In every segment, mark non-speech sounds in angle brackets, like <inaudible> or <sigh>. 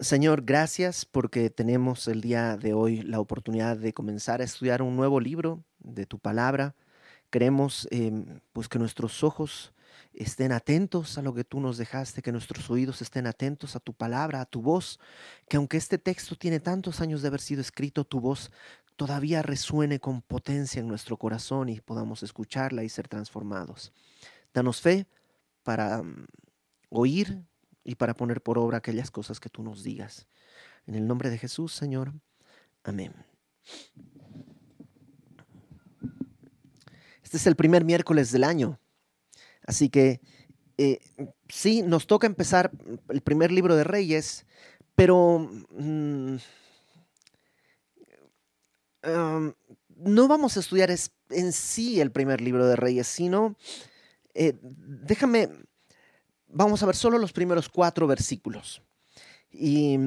Señor, gracias porque tenemos el día de hoy la oportunidad de comenzar a estudiar un nuevo libro de tu palabra. Queremos em, pues que nuestros ojos estén atentos a lo que tú nos dejaste, que nuestros oídos estén atentos a tu palabra, a tu voz, que aunque este texto tiene tantos años de haber sido escrito, tu voz todavía resuene con potencia en nuestro corazón y podamos escucharla y ser transformados. Danos fe para mm, oír y para poner por obra aquellas cosas que tú nos digas. En el nombre de Jesús, Señor. Amén. Este es el primer miércoles del año. Así que eh, sí, nos toca empezar el primer libro de Reyes, pero mm, no vamos a estudiar en sí el primer libro de Reyes, sino, eh, déjame, vamos a ver solo los primeros cuatro versículos. Y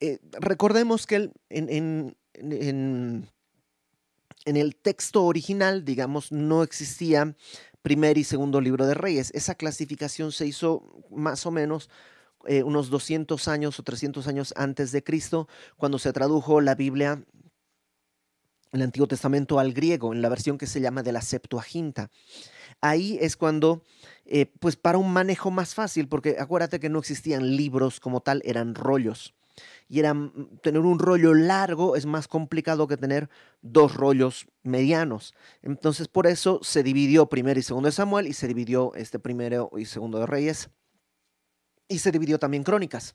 eh, recordemos que en, el texto original, digamos, no existía primer y segundo libro de Reyes. Esa clasificación se hizo más o menos eh, unos 200 años o 300 años antes de Cristo, cuando se tradujo la Biblia, el Antiguo Testamento al griego, en la versión que se llama de la Septuaginta. Ahí es cuando, eh, pues para un manejo más fácil, porque acuérdate que no existían libros como tal, eran rollos. Y era, mm, tener un rollo largo es más complicado que tener dos rollos medianos. Entonces, por eso se dividió primero y segundo de Samuel y se dividió este primero y segundo de Reyes. Y se dividió también Crónicas.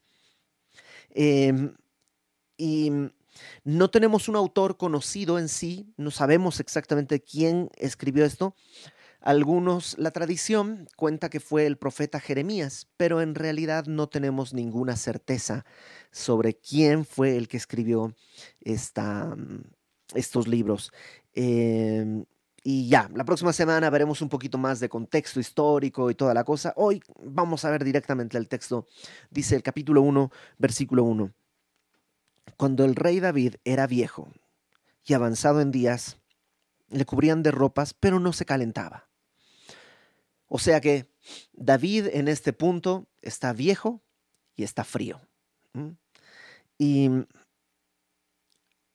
Em, y no tenemos un autor conocido en sí, no sabemos exactamente quién escribió esto, algunos, la tradición cuenta que fue el profeta Jeremías, pero en realidad no tenemos ninguna certeza sobre quién fue el que escribió esta, mm, estos libros. Em, y ya, la próxima semana veremos un poquito más de contexto histórico y toda la cosa. Hoy vamos a ver directamente el texto. Dice el capítulo 1, versículo 1. Cuando el rey David era viejo y avanzado en días, le cubrían de ropas, pero no se calentaba. O sea que David en este punto está viejo y está frío. Y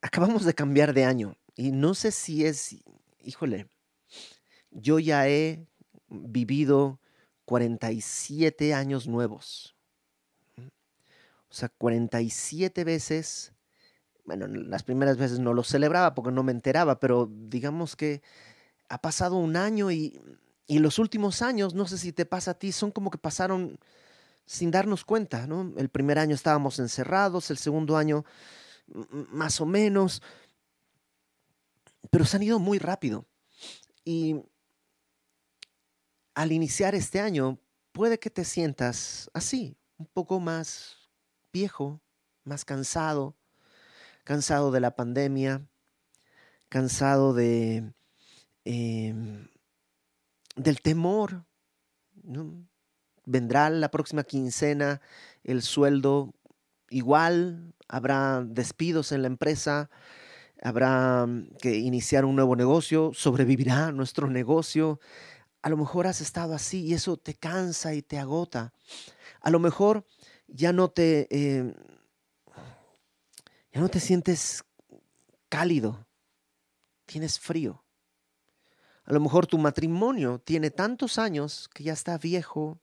acabamos de cambiar de año y no sé si es, híjole, yo ya he vivido 47 años nuevos. O sea, 47 veces, bueno, las primeras veces no lo celebraba porque no me enteraba, pero digamos que ha pasado un año y y los últimos años, no sé si te pasa a ti, son como que pasaron sin darnos cuenta, ¿no? El primer año estábamos encerrados, el segundo año más o menos, pero se han ido muy rápido. Y al iniciar este año, puede que te sientas así, un poco más viejo, más cansado, cansado de la pandemia, cansado de... Em, del temor. Vendrá la próxima quincena el sueldo igual, habrá despidos en la empresa, habrá mm, que iniciar un nuevo negocio, sobrevivirá <laughs> nuestro negocio. A lo mejor has estado así y eso te cansa y te agota. A lo mejor ya no te, eh, ya no te sientes cálido, tienes frío. A lo mejor tu matrimonio tiene tantos años que ya está viejo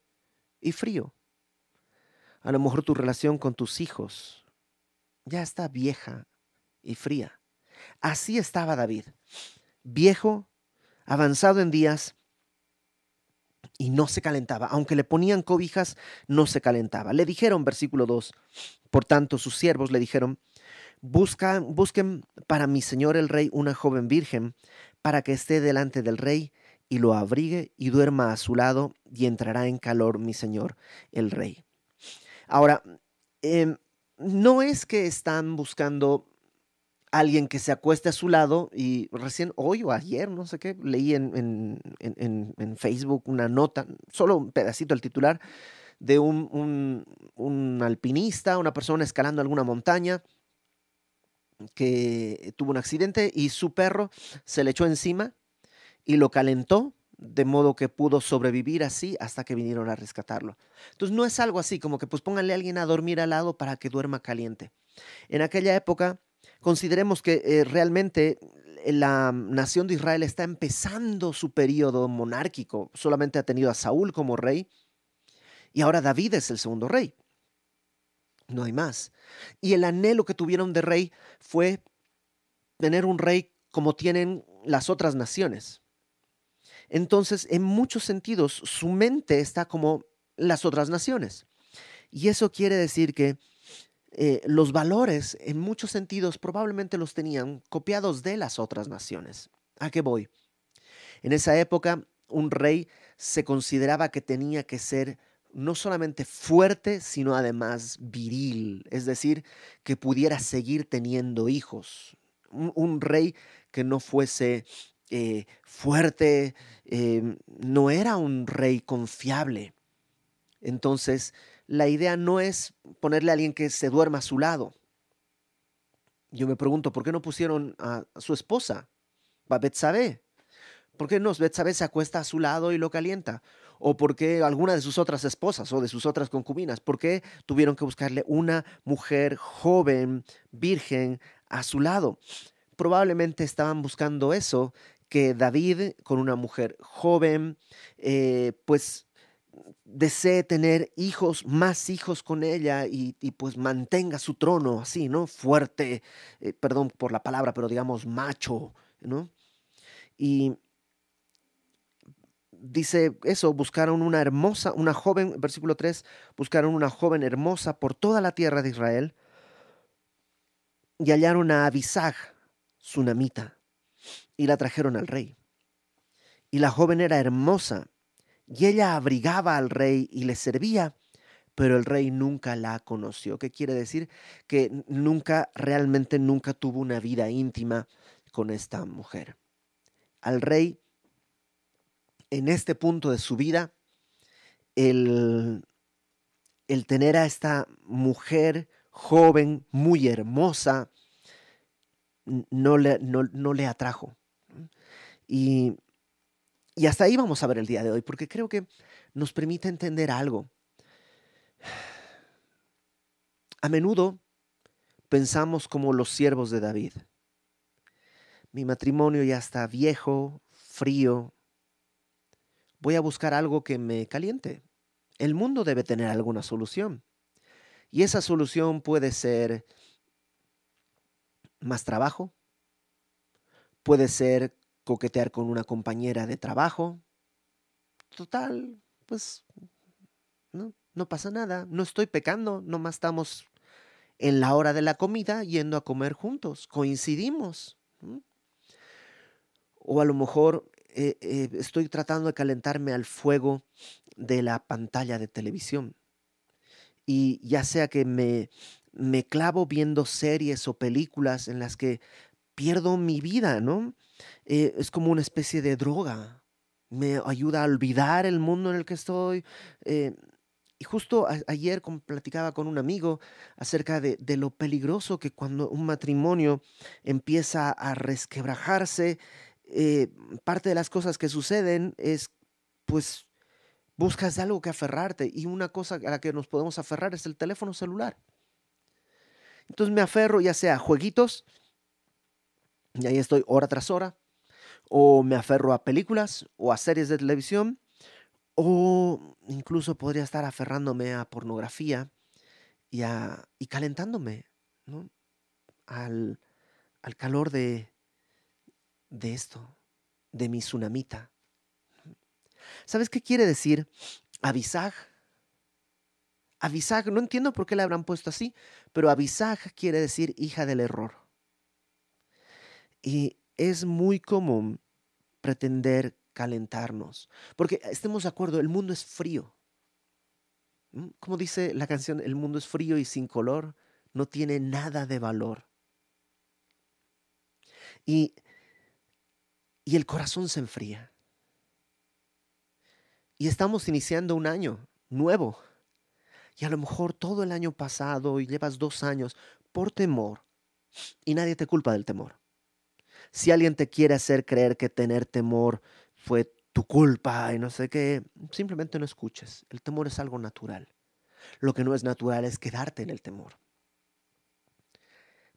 y frío. A lo mejor tu relación con tus hijos ya está vieja y fría. Así estaba David, viejo, avanzado en días y no se calentaba. Aunque le ponían cobijas, no se calentaba. Le dijeron, versículo 2, por tanto sus siervos le dijeron, Buscan, busquen para mi señor el rey una joven virgen para que esté delante del rey y lo abrigue y duerma a su lado y entrará en calor mi señor el rey. Ahora, em, no es que están buscando alguien que se acueste a su lado y recién hoy o ayer, no sé qué, leí en, en, Facebook una nota, solo un pedacito del titular, de un, un, un alpinista, una persona escalando alguna montaña que tuvo un accidente y su perro se le echó encima y lo calentó de modo que pudo sobrevivir así hasta que vinieron a rescatarlo. Entonces no es algo así como que pues pónganle a alguien a dormir al lado para que duerma caliente. En aquella época, consideremos que eh, realmente la nación de Israel está empezando su periodo monárquico. Solamente ha tenido a Saúl como rey y ahora David es el segundo rey. No hay más. Y el anhelo que tuvieron de rey fue tener un rey como tienen las otras naciones. Entonces, en muchos sentidos, su mente está como las otras naciones. Y eso quiere decir que eh, los valores, en muchos sentidos, probablemente los tenían copiados de las otras naciones. ¿A qué voy? En esa época, un rey se consideraba que tenía que ser no solamente fuerte, sino además viril, es decir, que pudiera seguir teniendo hijos. Un, rey que no fuese eh, fuerte, eh, no era un rey confiable. Entonces, la idea no es ponerle a alguien que se duerma a su lado. Yo me pregunto, ¿por qué no pusieron a su esposa, a Betsabe? ¿Por qué no Betsabe se acuesta a su lado y lo calienta? ¿O por qué alguna de sus otras esposas o de sus otras concubinas? ¿Por qué tuvieron que buscarle una mujer joven, virgen, a su lado? Probablemente estaban buscando eso, que David con una mujer joven, eh, pues desee tener hijos, más hijos con ella y, pues mantenga su trono así, ¿no? Fuerte, eh, perdón por la palabra, pero digamos macho, ¿no? Y dice eso, buscaron una hermosa, una joven, versículo 3, buscaron una joven hermosa por toda la tierra de Israel y hallaron a Abisag, namita, y la trajeron al rey. Y la joven era hermosa y ella abrigaba al rey y le servía, pero el rey nunca la conoció. ¿Qué quiere decir? Que nunca, realmente nunca tuvo una vida íntima con esta mujer. Al rey, en este punto de su vida, el, el tener a esta mujer joven, muy hermosa, no le, no, no le atrajo. Y y hasta ahí vamos a ver el día de hoy, porque creo que nos permite entender algo. A menudo pensamos como los siervos de David. Mi matrimonio ya está viejo, frío. Voy a buscar algo que me caliente. El mundo debe tener alguna solución. Y esa solución puede ser más trabajo, puede ser coquetear con una compañera de trabajo. Total, pues no, pasa nada, no estoy pecando, nomás estamos en la hora de la comida yendo a comer juntos, coincidimos. O a lo mejor eh, eh, estoy tratando de calentarme al fuego de la pantalla de televisión. Y ya sea que me, me clavo viendo series o películas en las que pierdo mi vida, ¿no? Eh, es como una especie de droga. Me ayuda a olvidar el mundo en el que estoy. Eh, y justo ayer platicaba con un amigo acerca de, lo peligroso que cuando un matrimonio empieza a resquebrajarse, eh, parte de las cosas que suceden es, pues, buscas algo que aferrarte y una cosa a la que nos podemos aferrar es el teléfono celular. Entonces me aferro ya sea a jueguitos, y ahí estoy hora tras hora, o me aferro a películas o a series de televisión, o incluso podría estar aferrándome a pornografía y, a, y calentándome al, al, calor de, de esto, de mi tsunamita. ¿Sabes qué quiere decir Abisag? Abisag, no entiendo por qué le habrán puesto así, pero Abisag quiere decir hija del error. Y es muy común pretender calentarnos, porque estemos de acuerdo, el mundo es frío. Como dice la canción, el mundo es frío y sin color, no tiene nada de valor. Y, y el corazón se enfría. Y estamos iniciando un año nuevo. Y a lo mejor todo el año pasado y llevas dos años por temor. Y nadie te culpa del temor. Si alguien te quiere hacer creer que tener temor fue tu culpa y no sé qué, simplemente no escuches. El temor es algo natural. Lo que no es natural es quedarte en el temor.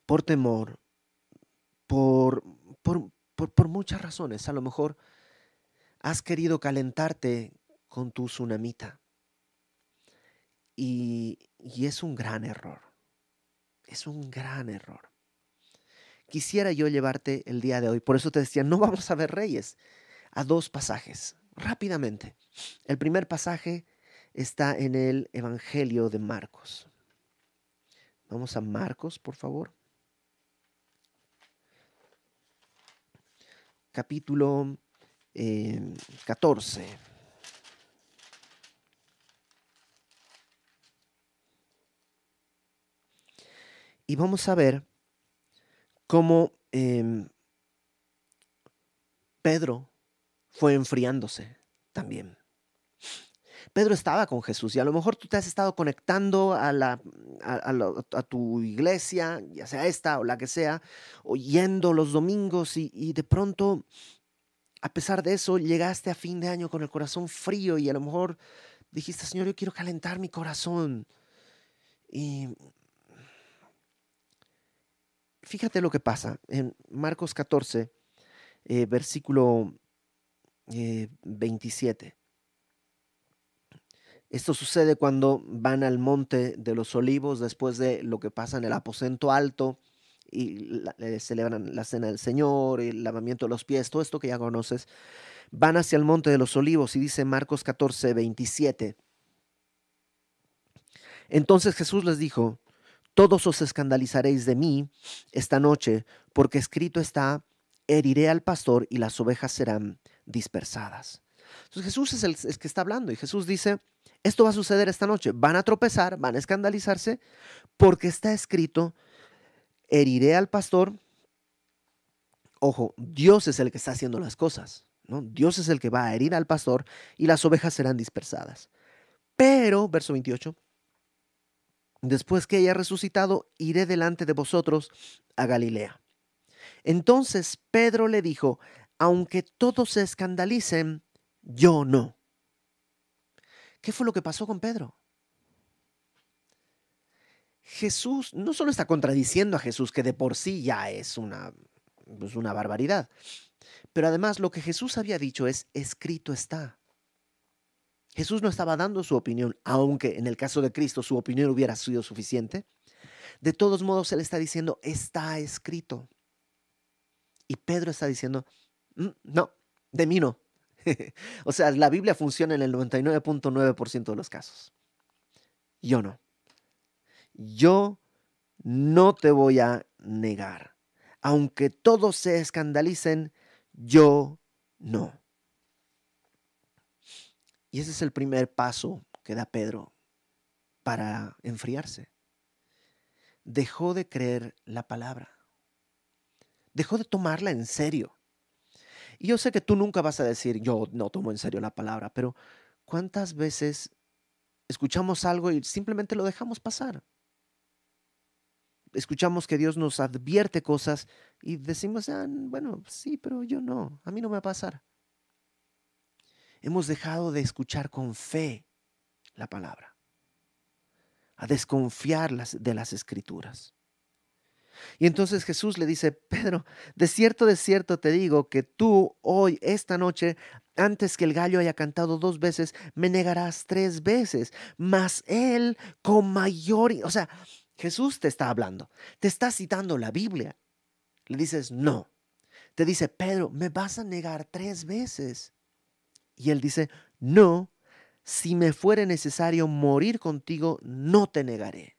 Por temor, por, por, por, muchas razones. A lo mejor has querido calentarte con tu tsunamita. Y, y es un gran error. Es un gran error. Quisiera yo llevarte el día de hoy, por eso te decía, no vamos a ver reyes, a dos pasajes, rápidamente. El primer pasaje está en el Evangelio de Marcos. Vamos a Marcos, por favor. Capítulo 14. Eh, y vamos a ver cómo em, Pedro fue enfriándose también. Pedro estaba con Jesús y a lo mejor tú te has estado conectando a, la, a, tu iglesia, ya sea esta o la que sea, oyendo los domingos y, y de pronto, a pesar de eso, llegaste a fin de año con el corazón frío y a lo mejor dijiste, Señor, yo quiero calentar mi corazón. Y fíjate lo que pasa en Marcos 14, eh, versículo 27. Eh, Esto sucede cuando van al monte de los olivos después de lo que pasa en el aposento alto y celebran la cena del Señor, el lavamiento de los pies, todo esto que ya conoces. Van hacia el monte de los olivos y dice Marcos 14, 27. Entonces Jesús les dijo, todos os escandalizaréis de mí esta noche, porque escrito está, heriré al pastor y las ovejas serán dispersadas. Entonces Jesús es el, que está hablando y Jesús dice, esto va a suceder esta noche, van a tropezar, van a escandalizarse, porque está escrito, heriré al pastor. Ojo, Dios es el que está haciendo las cosas, ¿no? Dios es el que va a herir al pastor y las ovejas serán dispersadas. Pero, verso 28, Después que haya resucitado, iré delante de vosotros a Galilea. Entonces Pedro le dijo, aunque todos se escandalicen, yo no. ¿Qué fue lo que pasó con Pedro? Jesús no solo está contradiciendo a Jesús, que de por sí ya es una, pues una barbaridad, pero además lo que Jesús había dicho es, escrito está. Jesús no estaba dando su opinión, aunque en el caso de Cristo su opinión hubiera sido suficiente. De todos modos, Él está diciendo, está escrito. Y Pedro está diciendo, mm, no, de mí no. <laughs> o sea, la Biblia funciona en el 99.9% de los casos. Yo no. Yo no te voy a negar. Aunque todos se escandalicen, yo no. Y ese es el primer paso que da Pedro para enfriarse. Dejó de creer la palabra. Dejó de tomarla en serio. Y yo sé que tú nunca vas a decir, yo no tomo en serio la palabra, pero ¿cuántas veces escuchamos algo y simplemente lo dejamos pasar? Escuchamos que Dios nos advierte cosas y decimos, ah, bueno, sí, pero yo no, a mí no me va a pasar hemos dejado de escuchar con fe la palabra, a desconfiar de las escrituras. Y entonces Jesús le dice, Pedro, de cierto, de cierto te digo que tú hoy, esta noche, antes que el gallo haya cantado dos veces, me negarás tres veces, mas él con mayor... O sea, Jesús te está hablando, te está citando la Biblia. Le dices, no. Te dice, Pedro, me vas a negar tres veces. Y él dice, no, si me fuere necesario morir contigo, no te negaré.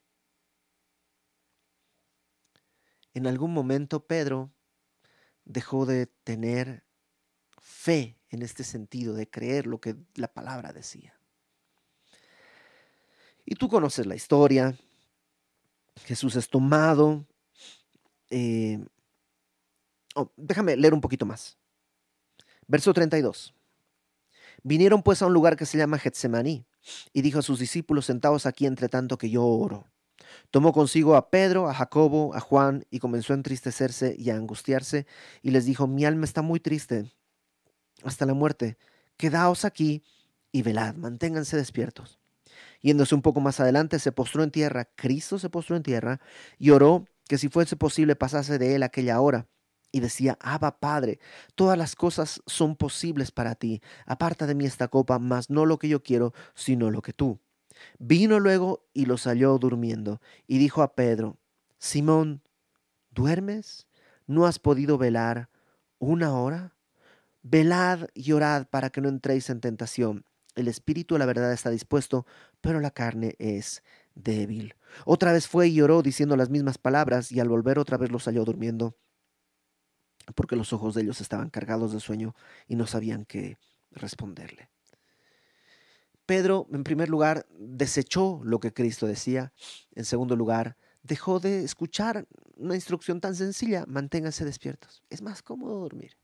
En algún momento Pedro dejó de tener fe en este sentido, de creer lo que la palabra decía. Y tú conoces la historia. Jesús es tomado. Eh, oh, déjame leer un poquito más. Verso 32. Vinieron pues a un lugar que se llama Getsemaní, y dijo a sus discípulos, sentados aquí entre tanto que yo oro. Tomó consigo a Pedro, a Jacobo, a Juan, y comenzó a entristecerse y a angustiarse, y les dijo, mi alma está muy triste hasta la muerte, quedaos aquí y velad, manténganse despiertos. Yéndose un poco más adelante, se postró en tierra, Cristo se postró en tierra y oró que si fuese posible pasase de él aquella hora. Y decía, Abba Padre, todas las cosas son posibles para ti, aparta de mí esta copa, mas no lo que yo quiero, sino lo que tú. Vino luego y los halló durmiendo, y dijo a Pedro, Simón, ¿duermes? ¿No has podido velar una hora? Velad y orad para que no entréis en tentación. El espíritu, la verdad, está dispuesto, pero la carne es débil. Otra vez fue y oró diciendo las mismas palabras, y al volver otra vez los halló durmiendo, porque los ojos de ellos estaban cargados de sueño y no sabían qué responderle. Pedro, en primer lugar, desechó lo que Cristo decía. En segundo lugar, dejó de escuchar una instrucción tan sencilla, manténganse despiertos. Es más cómodo dormir.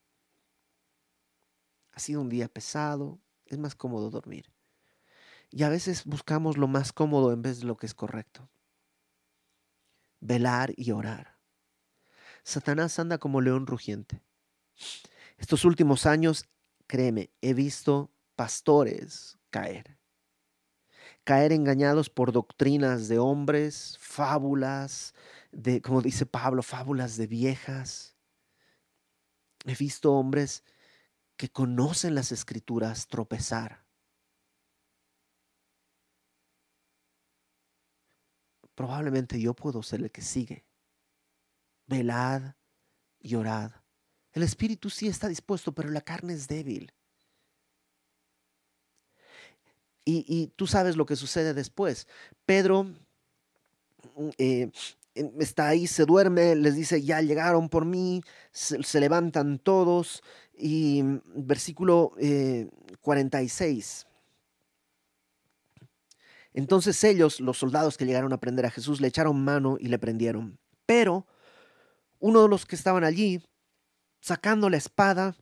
Ha sido un día pesado, es más cómodo dormir. Y a veces buscamos lo más cómodo en vez de lo que es correcto. Velar y orar. Satanás anda como león rugiente. Estos últimos años, créeme, he visto pastores caer. Caer engañados por doctrinas de hombres, fábulas, de, como dice Pablo, fábulas de viejas. He visto hombres que conocen las escrituras tropezar. Probablemente yo puedo ser el que sigue. Velad y orad. El espíritu sí está dispuesto, pero la carne es débil. Y, tú sabes lo que sucede después. Pedro mm, eh, está ahí, se duerme, les dice, ya llegaron por mí, se, levantan todos. Y mm, versículo 46. Eh, Entonces ellos, los soldados que llegaron a prender a Jesús, le echaron mano y le prendieron. Pero uno de los que estaban allí, sacando la espada,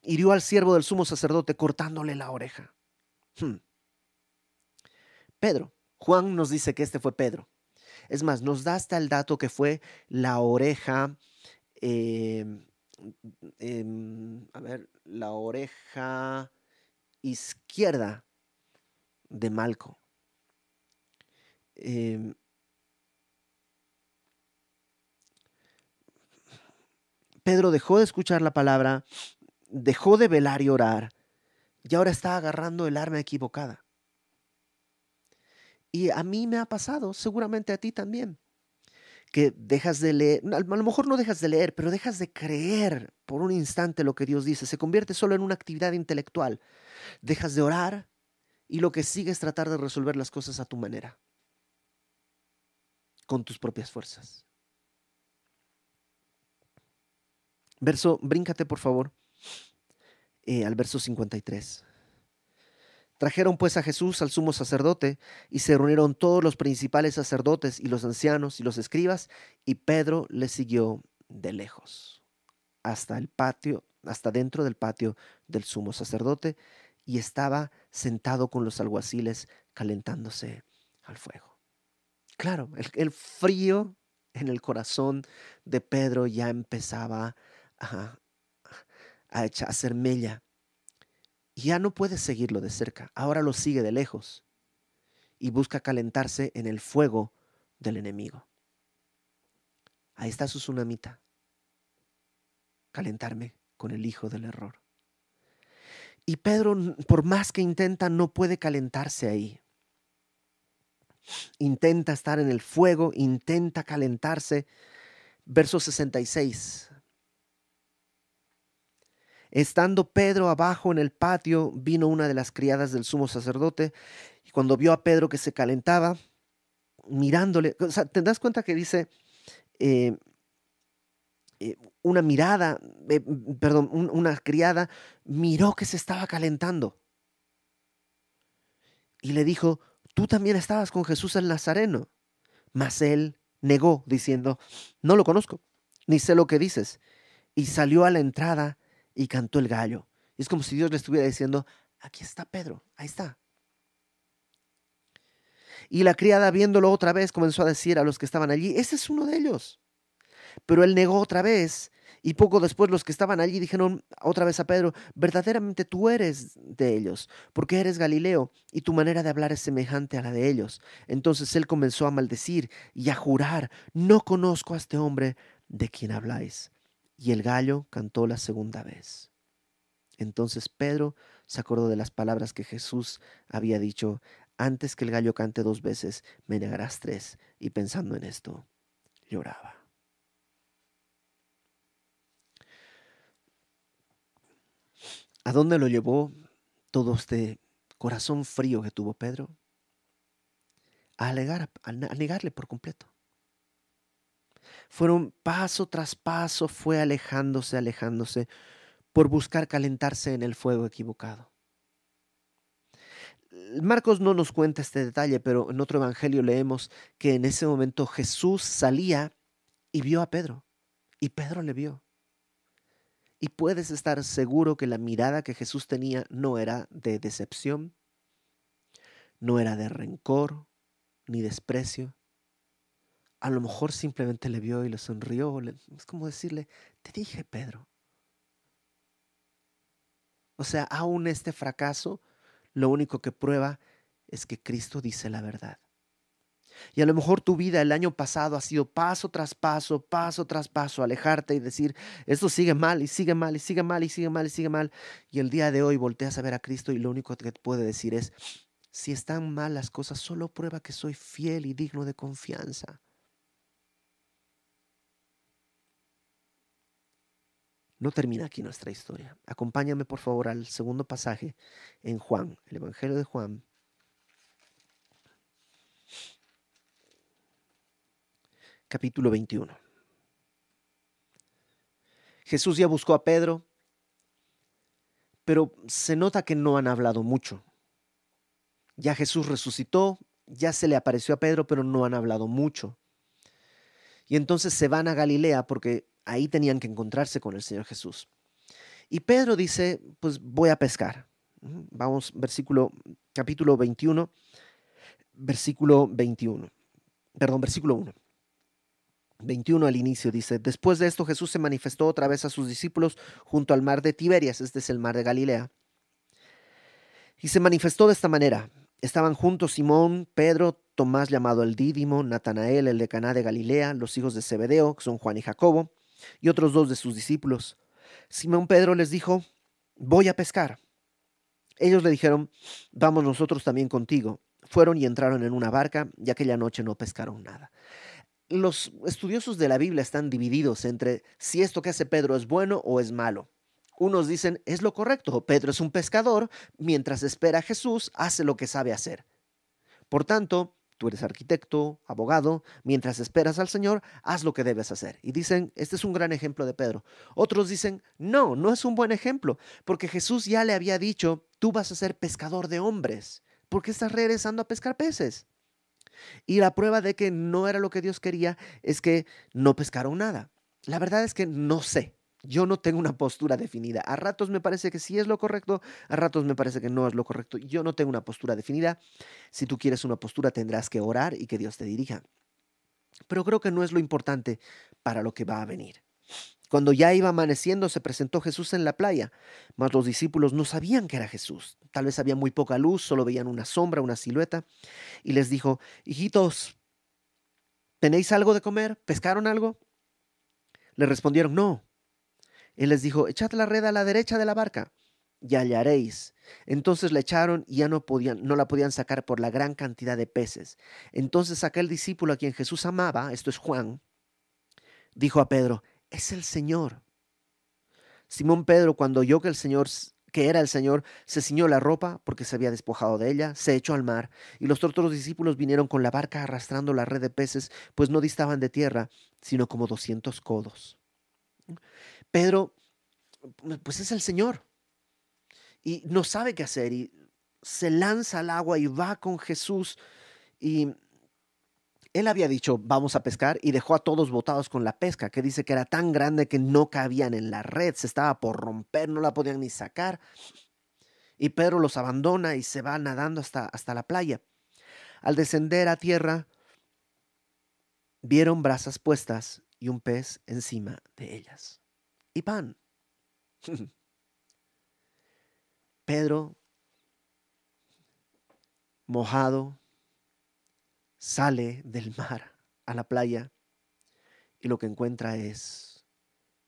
hirió al siervo del sumo sacerdote cortándole la oreja. Hmm. Pedro, Juan nos dice que este fue Pedro. Es más, nos da hasta el dato que fue la oreja, em, em, a ver, la oreja izquierda de Malco. Em, Pedro dejó de escuchar la palabra, dejó de velar y orar, y ahora está agarrando el arma equivocada. Y a mí me ha pasado, seguramente a ti también, que dejas de leer, a lo mejor no dejas de leer, pero dejas de creer por un instante lo que Dios dice, se convierte solo en una actividad intelectual. Dejas de orar y lo que sigue es tratar de resolver las cosas a tu manera, con tus propias fuerzas. Verso, bríncate por favor eh, al verso 53. Trajeron pues a Jesús al sumo sacerdote y se reunieron todos los principales sacerdotes y los ancianos y los escribas y Pedro le siguió de lejos hasta el patio, hasta dentro del patio del sumo sacerdote y estaba sentado con los alguaciles calentándose al fuego. Claro, el, frío en el corazón de Pedro ya empezaba a, a, hacer mella ya no puede seguirlo de cerca, ahora lo sigue de lejos y busca calentarse en el fuego del enemigo. Ahí está su tsunamita, calentarme con el hijo del error. Y Pedro, por más que intenta, no puede calentarse ahí. Intenta estar en el fuego, intenta calentarse. Verso 66. Estando Pedro abajo en el patio, vino una de las criadas del sumo sacerdote y cuando vio a Pedro que se calentaba, mirándole, o sea, te das cuenta que dice eh, eh, una mirada, eh, perdón, una criada miró que se estaba calentando y le dijo, tú también estabas con Jesús el Nazareno. Mas él negó, diciendo, no lo conozco, ni sé lo que dices. Y salió a la entrada y cantó el gallo. Y es como si Dios le estuviera diciendo, aquí está Pedro, ahí está. Y la criada, viéndolo otra vez, comenzó a decir a los que estaban allí, ese es uno de ellos. Pero él negó otra vez Y poco después los que estaban allí dijeron otra vez a Pedro, verdaderamente tú eres de ellos, porque eres Galileo, y tu manera de hablar es semejante a la de ellos. Entonces él comenzó a maldecir y a jurar, no conozco a este hombre de quien habláis. Y el gallo cantó la segunda vez. Entonces Pedro se acordó de las palabras que Jesús había dicho, antes que el gallo cante dos veces, me negarás tres. Y pensando en esto, lloraba. ¿A dónde lo llevó todo este corazón frío que tuvo Pedro? A, negarle por completo. Fueron paso tras paso, fue alejándose, alejándose, por buscar calentarse en el fuego equivocado. Marcos no nos cuenta este detalle, pero en otro evangelio leemos que en ese momento Jesús salía y vio a Pedro, y Pedro le vio. Y puedes estar seguro que la mirada que Jesús tenía no era de decepción, no era de rencor ni desprecio. A lo mejor simplemente le vio y le sonrió. Es como decirle, te dije, Pedro. O sea, aún este fracaso, lo único que prueba es que Cristo dice la verdad. Y a lo mejor tu vida el año pasado ha sido paso tras paso, paso tras paso, alejarte y decir, esto sigue mal y sigue mal y sigue mal y sigue mal y sigue mal. Y el día de hoy volteas a ver a Cristo y lo único que te puede decir es, si están mal las cosas, solo prueba que soy fiel y digno de confianza. No termina aquí nuestra historia. Acompáñame por favor al segundo pasaje en Juan, el Evangelio de Juan, capítulo 21. Jesús ya buscó a Pedro, pero se nota que no han hablado mucho. Ya Jesús resucitó, ya se le apareció a Pedro, pero no han hablado mucho. Y entonces se van a Galilea porque ahí tenían que encontrarse con el Señor Jesús. Y Pedro dice, pues voy a pescar. Vamos, versículo, capítulo 21, versículo 21. Perdón, versículo 1. 21 al inicio dice, después de esto Jesús se manifestó otra vez a sus discípulos junto al mar de Tiberias, este es el mar de Galilea. Y se manifestó de esta manera. Estaban juntos Simón, Pedro, Tomás llamado el Dídimo, Natanael, el de Caná de Galilea, los hijos de Zebedeo, que son Juan y Jacobo, y otros dos de sus discípulos. Simón Pedro les dijo, voy a pescar. Ellos le dijeron, vamos nosotros también contigo. Fueron y entraron en una barca y aquella noche no pescaron nada los estudiosos de la Biblia están divididos entre si esto que hace Pedro es bueno o es malo. Unos dicen, es lo correcto, Pedro es un pescador, mientras espera a Jesús, hace lo que sabe hacer. Por tanto, tú eres arquitecto, abogado, mientras esperas al Señor, haz lo que debes hacer. Y dicen, este es un gran ejemplo de Pedro. Otros dicen, no, no es un buen ejemplo, porque Jesús ya le había dicho, tú vas a ser pescador de hombres. ¿Por qué estás regresando a pescar peces? Y la prueba de que no era lo que Dios quería es que no pescaron nada. La verdad es que no sé. Yo no tengo una postura definida. A ratos me parece que sí es lo correcto, a ratos me parece que no es lo correcto. Yo no tengo una postura definida. Si tú quieres una postura tendrás que orar y que Dios te dirija. Pero creo que no es lo importante para lo que va a venir. Cuando ya iba amaneciendo, se presentó Jesús en la playa, mas los discípulos no sabían que era Jesús. Tal vez había muy poca luz, solo veían una sombra, una silueta, y les dijo, hijitos, ¿tenéis algo de comer? ¿Pescaron algo? Le respondieron, no. Él les dijo, echad la red a la derecha de la barca y hallaréis. Entonces la echaron y ya no, podían, no la podían sacar por la gran cantidad de peces. Entonces aquel discípulo a quien Jesús amaba, esto es Juan, dijo a Pedro, es el Señor. Simón Pedro, cuando oyó que el Señor que era el Señor, se ciñó la ropa porque se había despojado de ella, se echó al mar, y los otros discípulos vinieron con la barca arrastrando la red de peces, pues no distaban de tierra, sino como doscientos codos. Pedro, pues es el Señor, y no sabe qué hacer, y se lanza al agua y va con Jesús, y él había dicho, vamos a pescar, y dejó a todos botados con la pesca, que dice que era tan grande que no cabían en la red, se estaba por romper, no la podían ni sacar. Y Pedro los abandona y se va nadando hasta, hasta la playa. Al descender a tierra, vieron brasas puestas y un pez encima de ellas. Y pan. Pedro, mojado, sale del mar a la playa y lo que encuentra es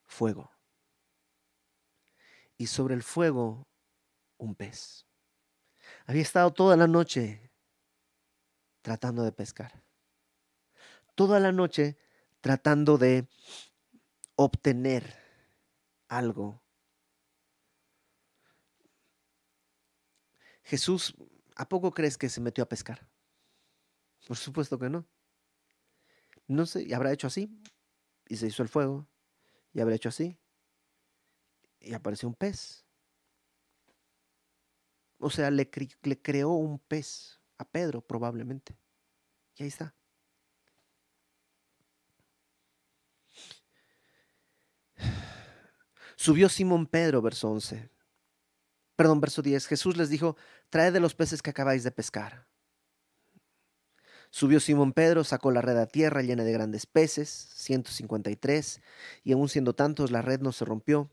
fuego. Y sobre el fuego un pez. Había estado toda la noche tratando de pescar. Toda la noche tratando de obtener algo. Jesús, ¿a poco crees que se metió a pescar? Por supuesto que no. No sé, y habrá hecho así, y se hizo el fuego, y habrá hecho así, y apareció un pez. O sea, le, le creó un pez a Pedro probablemente. Y ahí está. Subió Simón Pedro, verso 11. Perdón, verso 10. Jesús les dijo, traed de los peces que acabáis de pescar. Subió Simón Pedro, sacó la red a tierra llena de grandes peces, 153, y aun siendo tantos la red no se rompió.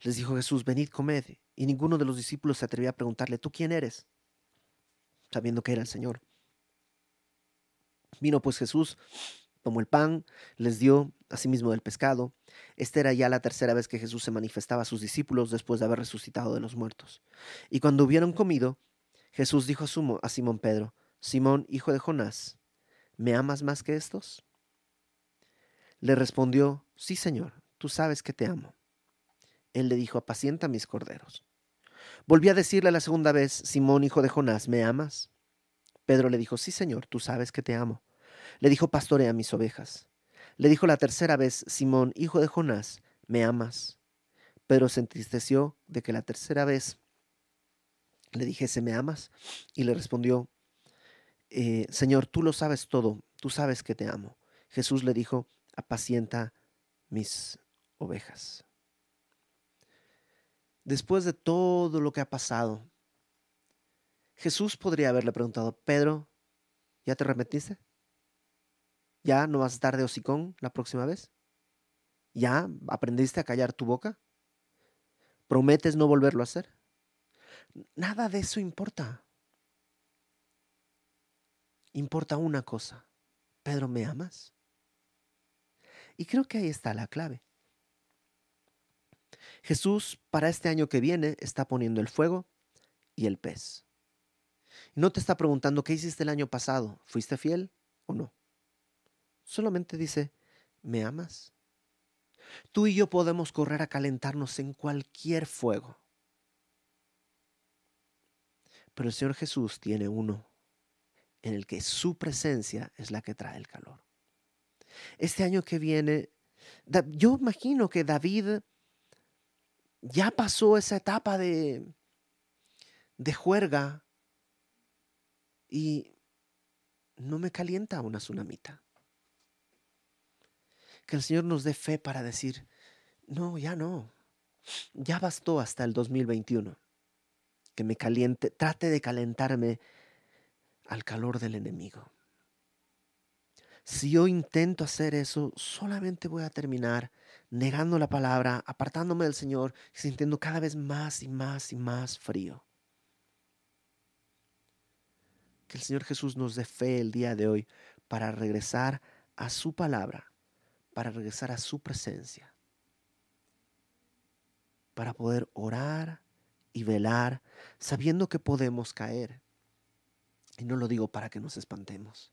Les dijo Jesús, venid, comed. Y ninguno de los discípulos se atrevía a preguntarle, ¿tú quién eres? Sabiendo que era el Señor. Vino pues Jesús, tomó el pan, les dio asimismo del pescado. Esta era ya la tercera vez que Jesús se manifestaba a sus discípulos después de haber resucitado de los muertos. Y cuando hubieron comido, Jesús dijo a Simón Pedro, Simón, hijo de Jonás, ¿me amas más que estos? Le respondió, Sí, Señor, tú sabes que te amo. Él le dijo, apacienta mis corderos. Volví a decirle la segunda vez, Simón, hijo de Jonás, ¿me amas? Pedro le dijo, Sí, Señor, tú sabes que te amo. Le dijo, pastorea mis ovejas. Le dijo la tercera vez, Simón, hijo de Jonás, ¿me amas? Pedro se entristeció de que la tercera vez le dijese, ¿me amas? Y le respondió, eh, Señor, tú lo sabes todo, tú sabes que te amo. Jesús le dijo, apacienta mis ovejas. Después de todo lo que ha pasado, Jesús podría haberle preguntado, Pedro, ¿ya te arrepentiste? ¿Ya no vas a estar de hocicón la próxima vez? ¿Ya aprendiste a callar tu boca? ¿Prometes no volverlo a hacer? Nada de eso importa. Importa una cosa. Pedro, ¿me amas? Y creo que ahí está la clave. Jesús para este año que viene está poniendo el fuego y el pez. no te está preguntando qué hiciste el año pasado, ¿fuiste fiel o no? Solamente dice, ¿me amas? Tú y yo podemos correr a calentarnos en cualquier fuego. Pero el Señor Jesús tiene uno en el que su presencia es la que trae el calor. Este año que viene, yo imagino que David ya pasó esa etapa de, de juerga y no me calienta una tsunamita que el Señor nos dé fe para decir, no, ya no, ya bastó hasta el 2021, que me caliente, trate de calentarme al calor del enemigo. Si yo intento hacer eso, solamente voy a terminar negando la palabra, apartándome del Señor, sintiendo cada vez más y más y más frío. Que el Señor Jesús nos dé fe el día de hoy para regresar a su palabra para regresar a su presencia, para poder orar y velar sabiendo que podemos caer. Y no lo digo para que nos espantemos,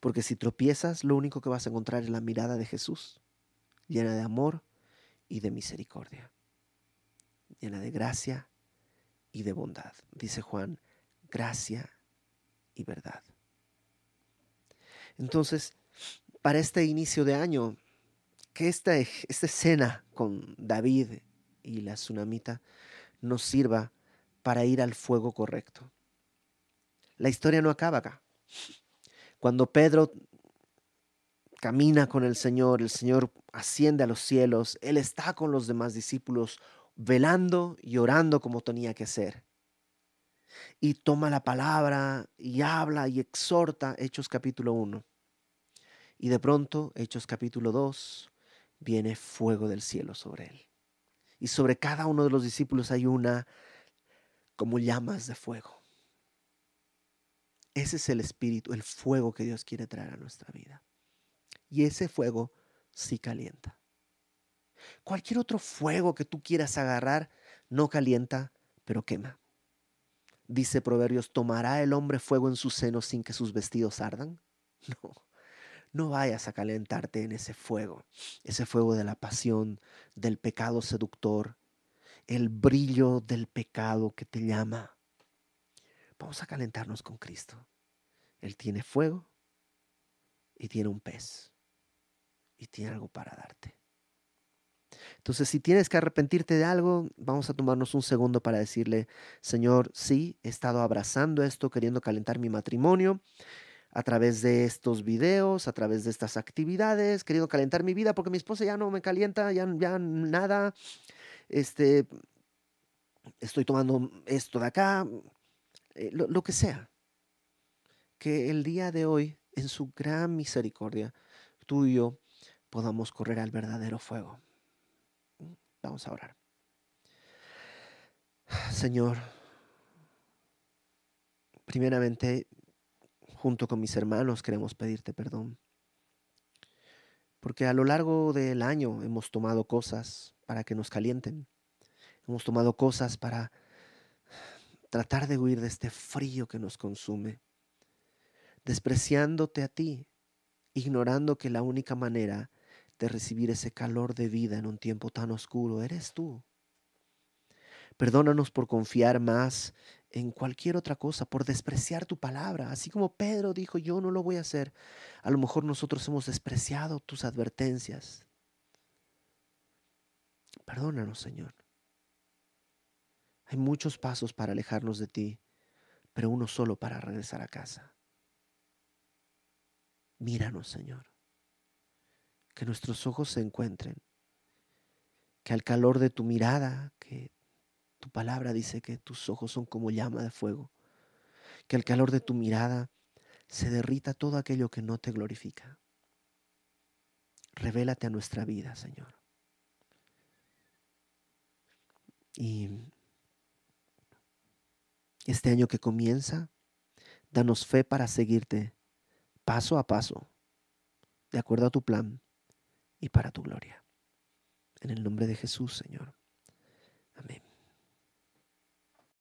porque si tropiezas, lo único que vas a encontrar es la mirada de Jesús, llena de amor y de misericordia, llena de gracia y de bondad. Dice Juan, gracia y verdad. Entonces, para este inicio de año, que esta, esta escena con David y la tsunamita nos sirva para ir al fuego correcto. La historia no acaba acá. Cuando Pedro camina con el Señor, el Señor asciende a los cielos, Él está con los demás discípulos velando y orando como tenía que ser. Y toma la palabra y habla y exhorta, Hechos capítulo 1. Y de pronto, Hechos capítulo 2, viene fuego del cielo sobre él. Y sobre cada uno de los discípulos hay una como llamas de fuego. Ese es el espíritu, el fuego que Dios quiere traer a nuestra vida. Y ese fuego sí calienta. Cualquier otro fuego que tú quieras agarrar no calienta, pero quema. Dice Proverbios, ¿tomará el hombre fuego en su seno sin que sus vestidos ardan? <laughs> No, no vayas a calentarte en ese fuego, ese fuego de la pasión, del pecado seductor, el brillo del pecado que te llama. Vamos a calentarnos con Cristo. Él tiene fuego y tiene un pez y tiene algo para darte. Entonces, si tienes que arrepentirte de algo, vamos a tomarnos un segundo para decirle, Señor, sí, he estado abrazando esto, queriendo calentar mi matrimonio a través de estos videos, a través de estas actividades, queriendo calentar mi vida porque mi esposa ya no me calienta, ya, ya nada. Este, estoy tomando esto de acá, eh, lo, lo que sea. Que el día de hoy, en su gran misericordia, tú y yo podamos correr al verdadero fuego. Vamos a orar. Señor, primeramente, junto con mis hermanos queremos pedirte perdón. Porque a lo largo del año hemos tomado cosas para que nos calienten. Hemos tomado cosas para tratar de huir de este frío que nos consume. Despreciándote a ti, ignorando que la única manera de recibir ese calor de vida en un tiempo tan oscuro eres tú. Perdónanos por confiar más en cualquier otra cosa, por despreciar tu palabra. Así como Pedro dijo, yo no lo voy a hacer. A lo mejor nosotros hemos despreciado tus advertencias. Perdónanos, Señor. Hay muchos pasos para alejarnos de ti, pero uno solo para regresar a casa. Míranos, Señor que nuestros ojos se encuentren, que al calor de tu mirada, que tu palabra dice que tus ojos son como llama de fuego, que al calor de tu mirada se derrita todo aquello que no te glorifica. Revélate a nuestra vida, Señor. Y este año que comienza, danos fe para seguirte paso a paso, de acuerdo a tu plan y para tu gloria. En el nombre de Jesús, Señor. Amén.